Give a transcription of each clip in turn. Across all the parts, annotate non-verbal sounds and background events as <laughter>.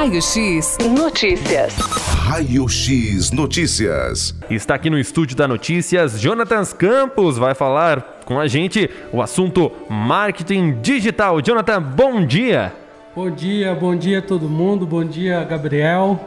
Raio X Notícias. Raio X Notícias. Está aqui no estúdio da Notícias, Jonathan Campos vai falar com a gente o assunto marketing digital. Jonathan, bom dia. Bom dia, bom dia a todo mundo, bom dia Gabriel.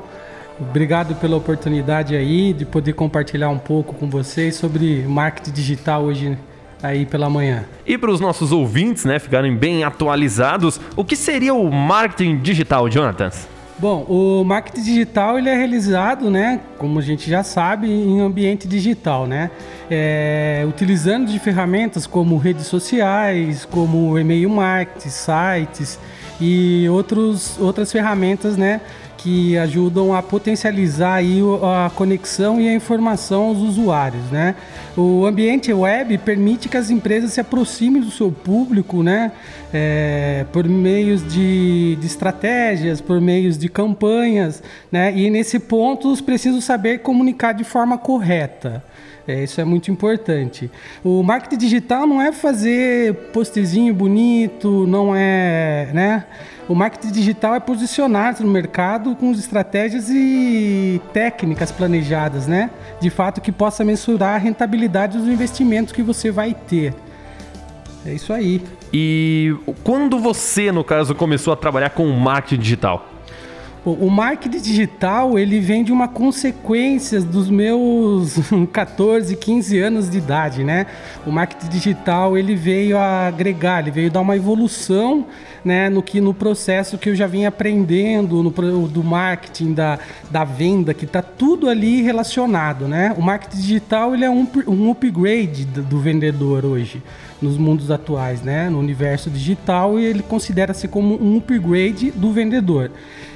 Obrigado pela oportunidade aí de poder compartilhar um pouco com vocês sobre marketing digital hoje aí pela manhã. E para os nossos ouvintes, né, ficarem bem atualizados, o que seria o marketing digital, Jonathan? Bom, o marketing digital ele é realizado, né, como a gente já sabe, em ambiente digital, né, é, utilizando de ferramentas como redes sociais, como e-mail marketing, sites e outros, outras ferramentas, né, que ajudam a potencializar aí a conexão e a informação aos usuários, né? O ambiente web permite que as empresas se aproximem do seu público, né? É, por meios de, de, estratégias, por meios de campanhas, né? E nesse ponto, preciso saber comunicar de forma correta. É, isso é muito importante. O marketing digital não é fazer postezinho bonito, não é, né? O marketing digital é posicionar-se no mercado com estratégias e técnicas planejadas, né? De fato que possa mensurar a rentabilidade dos investimentos que você vai ter. É isso aí. E quando você, no caso, começou a trabalhar com marketing digital? O marketing digital, ele vem de uma consequência dos meus <laughs> 14, 15 anos de idade, né? O marketing digital, ele veio agregar, ele veio dar uma evolução, né, no que no processo que eu já vinha aprendendo no do marketing, da, da venda, que está tudo ali relacionado, né? O marketing digital, ele é um, um upgrade do, do vendedor hoje nos mundos atuais, né? No universo digital, e ele considera-se como um upgrade do vendedor.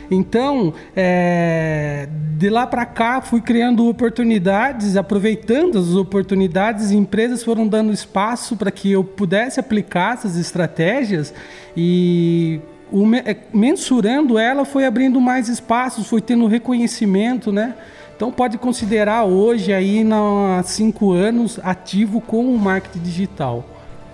Então, é, de lá para cá, fui criando oportunidades, aproveitando as oportunidades, empresas foram dando espaço para que eu pudesse aplicar essas estratégias e o, é, mensurando ela foi abrindo mais espaços, foi tendo reconhecimento, né? Então pode considerar hoje aí há cinco anos ativo com o marketing digital.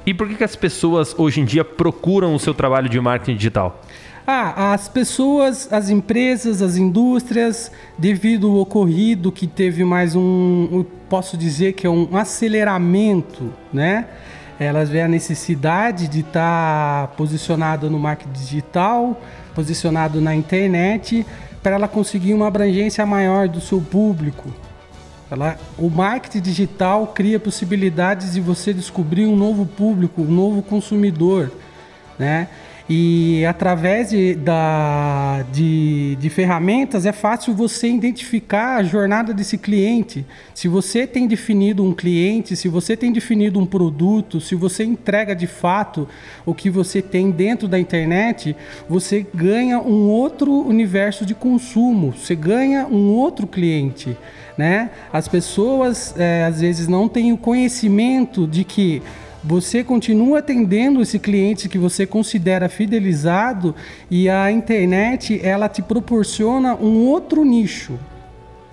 E por que, que as pessoas hoje em dia procuram o seu trabalho de marketing digital? Ah, as pessoas, as empresas, as indústrias, devido ao ocorrido que teve mais um, posso dizer que é um aceleramento, né? Elas veem a necessidade de estar tá posicionado no marketing digital, posicionado na internet, para ela conseguir uma abrangência maior do seu público. Ela, o marketing digital cria possibilidades de você descobrir um novo público, um novo consumidor, né? E através de, da, de, de ferramentas é fácil você identificar a jornada desse cliente. Se você tem definido um cliente, se você tem definido um produto, se você entrega de fato o que você tem dentro da internet, você ganha um outro universo de consumo, você ganha um outro cliente. Né? As pessoas é, às vezes não têm o conhecimento de que você continua atendendo esse cliente que você considera fidelizado e a internet ela te proporciona um outro nicho,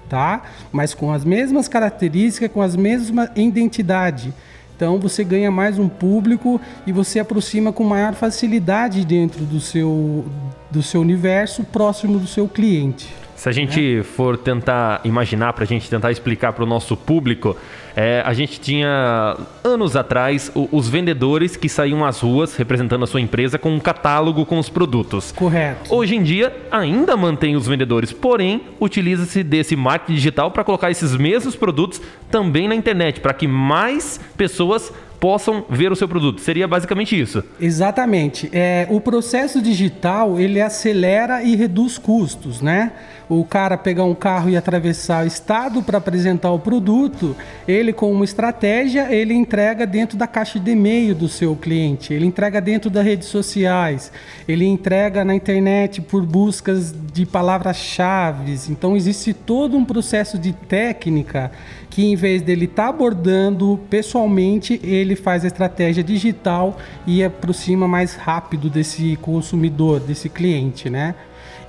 tá? Mas com as mesmas características, com as mesmas identidade. Então você ganha mais um público e você aproxima com maior facilidade dentro do seu, do seu universo próximo do seu cliente. Se a gente for tentar imaginar, para a gente tentar explicar para o nosso público, é, a gente tinha anos atrás o, os vendedores que saíam às ruas representando a sua empresa com um catálogo com os produtos. Correto. Hoje em dia ainda mantém os vendedores, porém utiliza-se desse marketing digital para colocar esses mesmos produtos também na internet, para que mais pessoas possam ver o seu produto. Seria basicamente isso. Exatamente. É, o processo digital ele acelera e reduz custos, né? O cara pegar um carro e atravessar o estado para apresentar o produto, ele com uma estratégia ele entrega dentro da caixa de e-mail do seu cliente, ele entrega dentro das redes sociais, ele entrega na internet por buscas de palavras-chave. Então existe todo um processo de técnica que em vez dele estar tá abordando pessoalmente, ele faz a estratégia digital e aproxima mais rápido desse consumidor, desse cliente, né?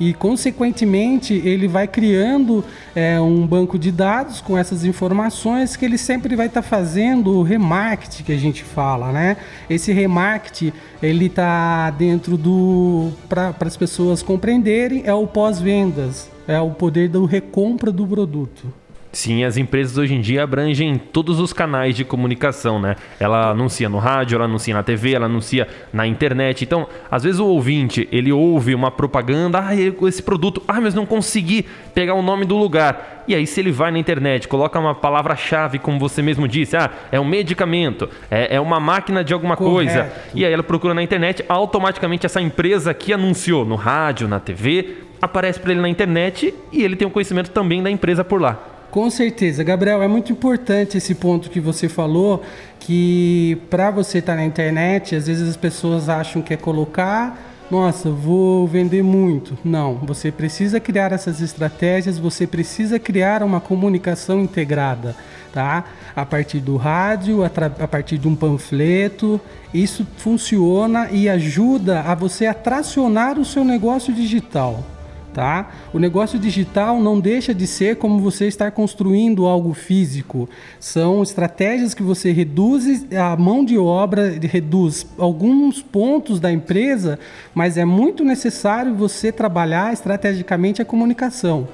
e, consequentemente, ele vai criando é, um banco de dados com essas informações que ele sempre vai estar tá fazendo o remarketing que a gente fala, né? Esse remarketing ele está dentro do para as pessoas compreenderem é o pós-vendas, é o poder do recompra do produto. Sim, as empresas hoje em dia abrangem todos os canais de comunicação, né? Ela anuncia no rádio, ela anuncia na TV, ela anuncia na internet. Então, às vezes o ouvinte, ele ouve uma propaganda, ah, esse produto, ah, mas não consegui pegar o nome do lugar. E aí, se ele vai na internet, coloca uma palavra-chave, como você mesmo disse, ah, é um medicamento, é, é uma máquina de alguma Correto. coisa. E aí ela procura na internet, automaticamente essa empresa que anunciou no rádio, na TV, aparece para ele na internet e ele tem o conhecimento também da empresa por lá. Com certeza, Gabriel, é muito importante esse ponto que você falou, que para você estar tá na internet, às vezes as pessoas acham que é colocar, nossa, vou vender muito. Não, você precisa criar essas estratégias, você precisa criar uma comunicação integrada, tá? A partir do rádio, a, partir de um panfleto, isso funciona e ajuda a você atracionar o seu negócio digital tá? O negócio digital não deixa de ser como você estar construindo algo físico. São estratégias que você reduz a mão de obra, reduz alguns pontos da empresa, mas é muito necessário você trabalhar estrategicamente a comunicação.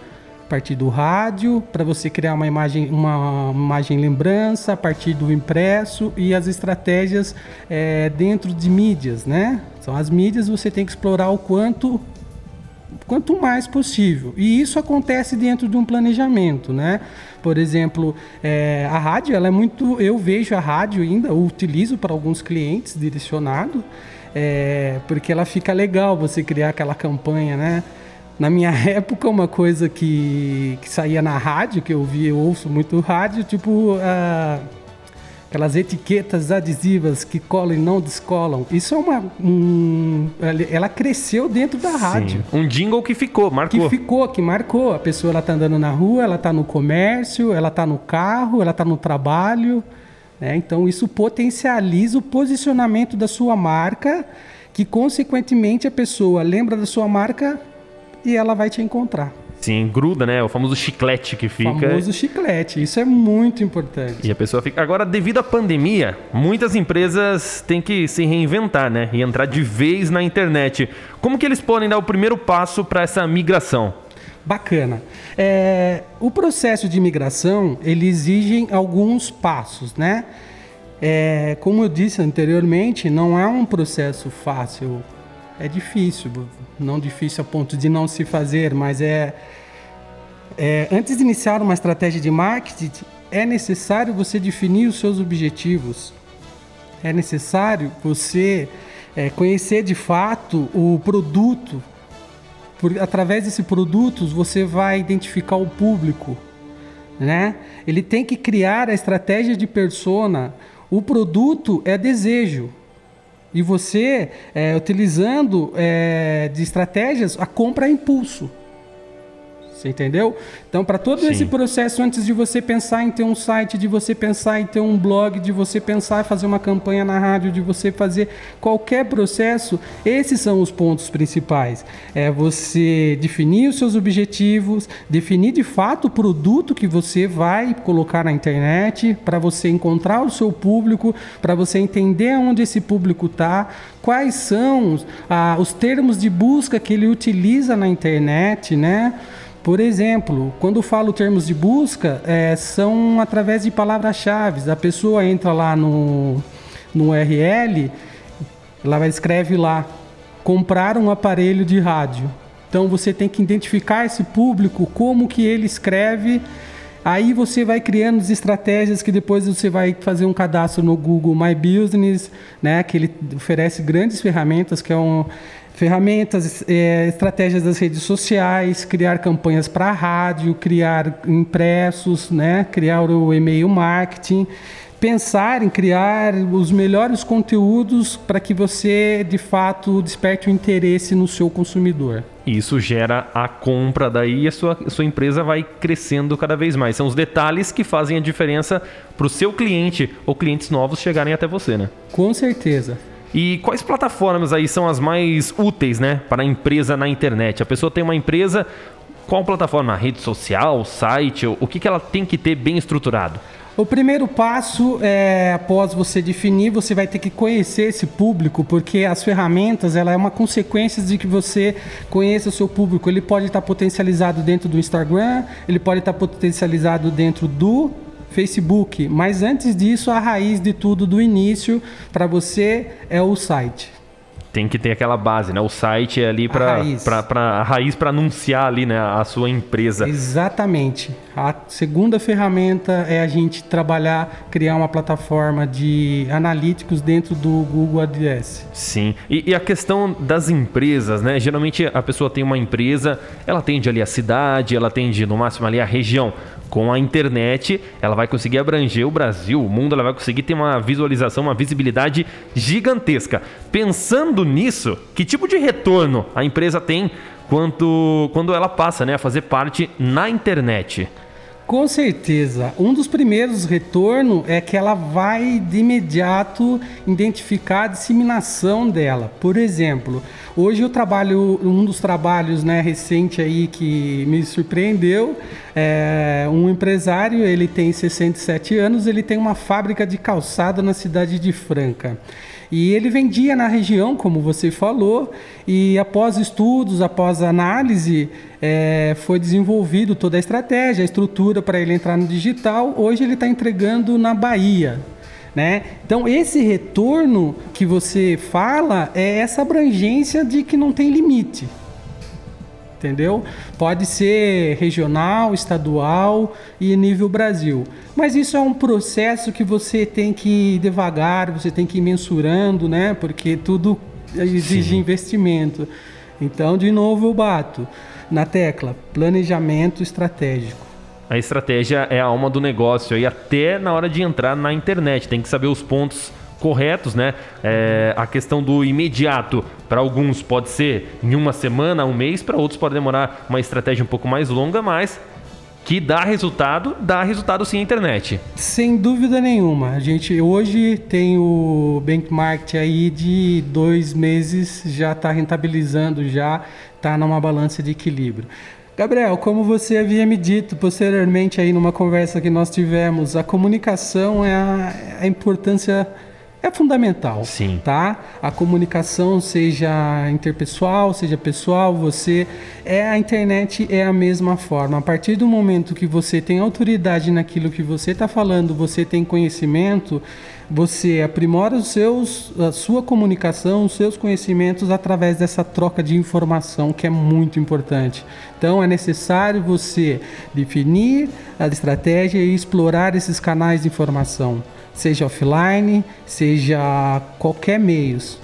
A partir do rádio, para você criar uma imagem, uma imagem lembrança, a partir do impresso e as estratégias é, dentro de mídias, né? São as mídias, você tem que explorar o quanto quanto mais possível. E isso acontece dentro de um planejamento, né? Por exemplo, é, a rádio, ela é muito. Eu vejo a rádio ainda, utilizo para alguns clientes direcionado, é, porque ela fica legal você criar aquela campanha, né? Na minha <laughs> época, uma coisa que, que saía na rádio, que eu vi, eu ouço muito rádio, tipo. Uh, aquelas etiquetas adesivas que colam e não descolam. Isso é uma. Um, ela cresceu dentro da rádio. Sim. Um jingle que ficou, marcou. Que ficou, que marcou. A pessoa ela tá andando na rua, ela está no comércio, ela está no carro, ela está no trabalho. Né? Então isso potencializa o posicionamento da sua marca, que consequentemente a pessoa lembra da sua marca e ela vai te encontrar. Sim, gruda, né? O famoso chiclete que fica. O famoso chiclete, isso é muito importante. E a pessoa fica. Agora, devido à pandemia, muitas empresas têm que se reinventar, né? E entrar de vez na internet. Como que eles podem dar o primeiro passo para essa migração? Bacana. É, o processo de migração ele exige alguns passos, né? É, como eu disse anteriormente, não é um processo fácil é difícil, não difícil a ponto de não se fazer, mas é, é antes de iniciar uma estratégia de marketing, é necessário você definir os seus objetivos. É necessário você é, conhecer de fato o produto. Por, através desse produto, você vai identificar o público. Né? Ele tem que criar a estratégia de persona. O produto é desejo. E você, é, utilizando é, de estratégias, a compra a impulso. Você entendeu? Então, para todo Sim. esse processo, antes de você pensar em ter um site, de você pensar em ter um blog, de você pensar em fazer uma campanha na rádio, de você fazer qualquer processo, esses são os pontos principais. É você definir os seus objetivos, definir de fato o produto que você vai colocar na internet, para você encontrar o seu público, para você entender onde esse público está, quais são ah, os termos de busca que ele utiliza na internet, né? Por exemplo, quando falo termos de busca, é, são através de palavras-chave. A pessoa entra lá no, no URL, ela escreve lá, comprar um aparelho de rádio. Então você tem que identificar esse público, como que ele escreve. Aí você vai criando as estratégias que depois você vai fazer um cadastro no Google My Business, né? Que ele oferece grandes ferramentas, que é um ferramentas, é, estratégias das redes sociais, criar campanhas para rádio, criar impressos, né, criar o e-mail marketing, pensar em criar os melhores conteúdos para que você de fato desperte o interesse no seu consumidor. Isso gera a compra, daí a sua, a sua empresa vai crescendo cada vez mais. São os detalhes que fazem a diferença para o seu cliente ou clientes novos chegarem até você, né? Com certeza. E quais plataformas aí são as mais úteis, né, para a empresa na internet? A pessoa tem uma empresa, qual plataforma? Rede social, site? O que, que ela tem que ter bem estruturado? O primeiro passo é, após você definir, você vai ter que conhecer esse público, porque as ferramentas, ela é uma consequência de que você conheça o seu público. Ele pode estar potencializado dentro do Instagram, ele pode estar potencializado dentro do Facebook, mas antes disso, a raiz de tudo do início para você é o site tem que ter aquela base, né? O site é ali para a raiz para anunciar ali, né, a sua empresa. Exatamente. A segunda ferramenta é a gente trabalhar, criar uma plataforma de analíticos dentro do Google AdS. Sim. E, e, a questão das empresas, né? Geralmente a pessoa tem uma empresa, ela atende ali a cidade, ela atende no máximo ali a região com a internet, ela vai conseguir abranger o Brasil, o mundo, ela vai conseguir ter uma visualização, uma visibilidade gigantesca. Pensando nisso, que tipo de retorno a empresa tem quanto, quando ela passa né, a fazer parte na internet? Com certeza. Um dos primeiros retornos é que ela vai de imediato identificar a disseminação dela. Por exemplo, hoje eu trabalho, um dos trabalhos né, recente aí que me surpreendeu, é um empresário, ele tem 67 anos, ele tem uma fábrica de calçado na cidade de Franca. E ele vendia na região, como você falou, e após estudos, após análise, é, foi desenvolvido toda a estratégia, a estrutura para ele entrar no digital. Hoje ele está entregando na Bahia. Né? Então, esse retorno que você fala é essa abrangência de que não tem limite entendeu? Pode ser regional, estadual e nível Brasil. Mas isso é um processo que você tem que ir devagar, você tem que ir mensurando, né? Porque tudo exige Sim. investimento. Então, de novo, eu bato na tecla planejamento estratégico. A estratégia é a alma do negócio e até na hora de entrar na internet tem que saber os pontos corretos, né? É, a questão do imediato, para alguns pode ser em uma semana, um mês, para outros pode demorar uma estratégia um pouco mais longa, mas que dá resultado, dá resultado sim a internet. Sem dúvida nenhuma. A gente hoje tem o benchmark aí de dois meses, já está rentabilizando, já está numa balança de equilíbrio. Gabriel, como você havia me dito posteriormente aí numa conversa que nós tivemos, a comunicação é a, a importância é fundamental. Sim. Tá? A comunicação, seja interpessoal, seja pessoal, você é a internet é a mesma forma. A partir do momento que você tem autoridade naquilo que você está falando, você tem conhecimento, você aprimora os seus, a sua comunicação, os seus conhecimentos através dessa troca de informação que é muito importante. Então é necessário você definir a estratégia e explorar esses canais de informação seja offline, seja qualquer meios.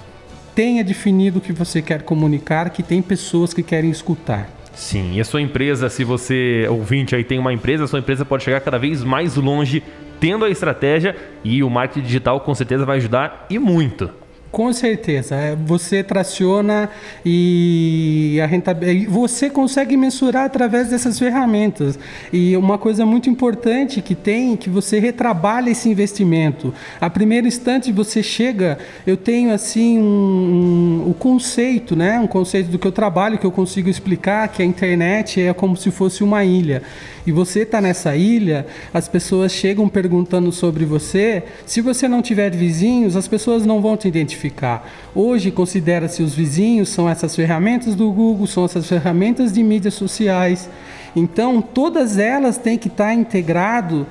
Tenha definido o que você quer comunicar, que tem pessoas que querem escutar. Sim, e a sua empresa, se você, ouvinte aí, tem uma empresa, a sua empresa pode chegar cada vez mais longe tendo a estratégia e o marketing digital com certeza vai ajudar e muito. Com certeza. É, você traciona e a rentabilidade. Você consegue mensurar através dessas ferramentas. E uma coisa muito importante que tem que você retrabalha esse investimento. A primeiro instante você chega, eu tenho assim um, um, o conceito, né? Um conceito do que eu trabalho que eu consigo explicar que a internet é como se fosse uma ilha e você está nessa ilha, as pessoas chegam perguntando sobre você. Se você não tiver vizinhos, as pessoas não vão te identificar. Hoje, considera-se os vizinhos são essas ferramentas do Google, são essas ferramentas de mídias sociais. Então, todas elas têm que estar tá integrado,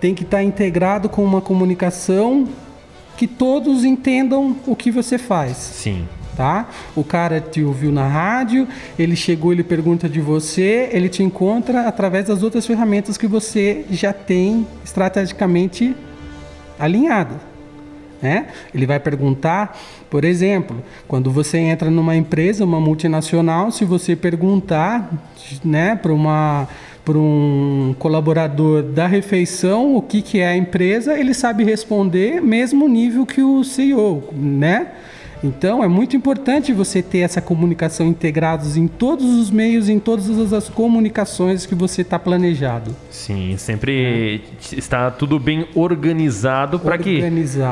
tem que estar tá integrado com uma comunicação que todos entendam o que você faz. Sim tá? O cara te ouviu na rádio, ele chegou, ele pergunta de você, ele te encontra através das outras ferramentas que você já tem estrategicamente alinhada. Né? Ele vai perguntar, por exemplo, quando você entra numa empresa, uma multinacional, se você perguntar né, para para um colaborador da refeição o que, que é a empresa, ele sabe responder mesmo nível que o CEO, né? Então é muito importante você ter essa comunicação integrados em todos os meios, em todas as comunicações que você está planejado. Sim, sempre é. está tudo bem organizado para que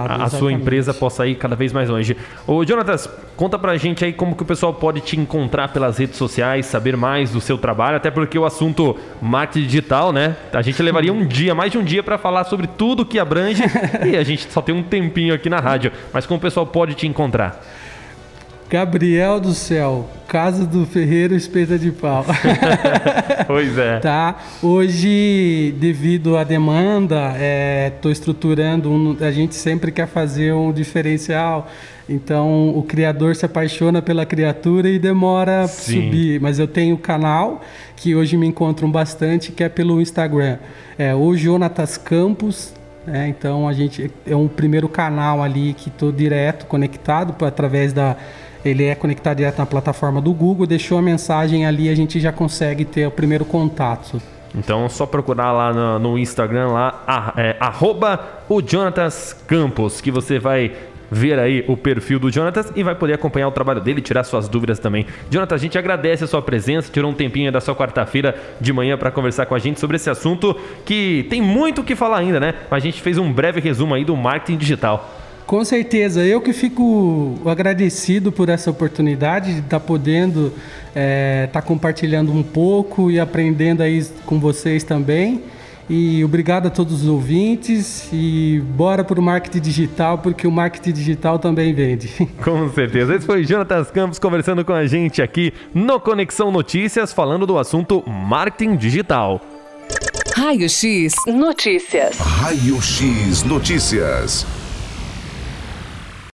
a, a sua empresa possa ir cada vez mais longe. Ô Jonatas, conta pra gente aí como que o pessoal pode te encontrar pelas redes sociais, saber mais do seu trabalho, até porque o assunto marketing digital, né? A gente levaria um dia, mais de um dia para falar sobre tudo que abrange <laughs> e a gente só tem um tempinho aqui na rádio. Mas como o pessoal pode te encontrar? Gabriel do Céu, Casa do Ferreiro Espeta de Pau. <laughs> pois é. <laughs> Tá. Hoje, devido à demanda, estou é, estruturando. Um, a gente sempre quer fazer um diferencial. Então, o criador se apaixona pela criatura e demora a subir. Mas eu tenho o canal que hoje me encontram bastante, que é pelo Instagram. É o Jonatas Campos. É, então, a gente é um primeiro canal ali que estou direto conectado através da ele é conectado direto na plataforma do Google, deixou a mensagem ali, a gente já consegue ter o primeiro contato. Então, só procurar lá no, no Instagram, lá, é, arroba o Jonatas Campos, que você vai ver aí o perfil do Jonatas e vai poder acompanhar o trabalho dele, tirar suas dúvidas também. Jonatas, a gente agradece a sua presença, tirou um tempinho da sua quarta-feira de manhã para conversar com a gente sobre esse assunto que tem muito o que falar ainda, né? A gente fez um breve resumo aí do marketing digital. Com certeza, eu que fico agradecido por essa oportunidade de estar tá podendo estar é, tá compartilhando um pouco e aprendendo aí com vocês também. E obrigado a todos os ouvintes e bora para o marketing digital, porque o marketing digital também vende. <laughs> Com certeza. Esse foi Jonatas Campos conversando com a gente aqui no Conexão Notícias, falando do assunto marketing digital. Raio X Notícias. Raio X Notícias.